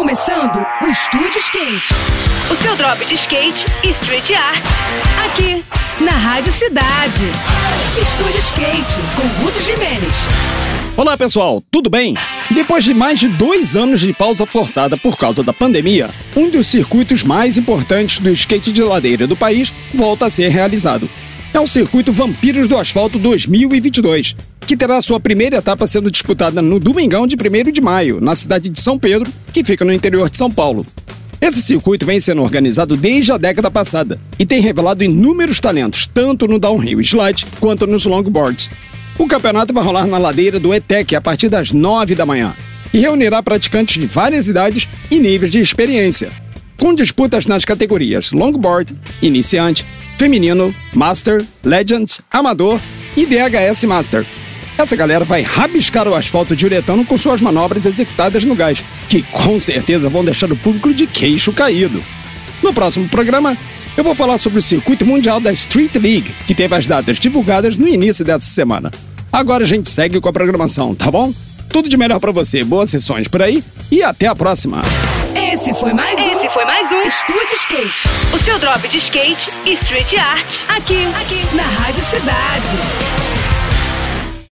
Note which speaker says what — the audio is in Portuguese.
Speaker 1: começando o Estúdio Skate.
Speaker 2: O seu drop de skate e street art.
Speaker 1: Aqui, na Rádio Cidade. Estúdio Skate, com Ruth Jimenez.
Speaker 3: Olá pessoal, tudo bem? Depois de mais de dois anos de pausa forçada por causa da pandemia, um dos circuitos mais importantes do skate de ladeira do país volta a ser realizado. É o Circuito Vampiros do Asfalto 2022, que terá sua primeira etapa sendo disputada no domingão de 1 de maio, na cidade de São Pedro, que fica no interior de São Paulo. Esse circuito vem sendo organizado desde a década passada e tem revelado inúmeros talentos, tanto no downhill slide quanto nos longboards. O campeonato vai rolar na ladeira do ETEC a partir das 9 da manhã e reunirá praticantes de várias idades e níveis de experiência, com disputas nas categorias longboard, iniciante, feminino, master, legends, amador e DHS master. Essa galera vai rabiscar o asfalto de uretano com suas manobras executadas no gás, que com certeza vão deixar o público de queixo caído. No próximo programa, eu vou falar sobre o circuito mundial da Street League, que teve as datas divulgadas no início dessa semana. Agora a gente segue com a programação, tá bom? Tudo de melhor para você, boas sessões por aí e até a próxima.
Speaker 1: Esse foi mais um.
Speaker 2: Esse foi mais um
Speaker 1: Estúdio Skate.
Speaker 2: O seu drop de skate e street art.
Speaker 1: Aqui, aqui, na Rádio Cidade.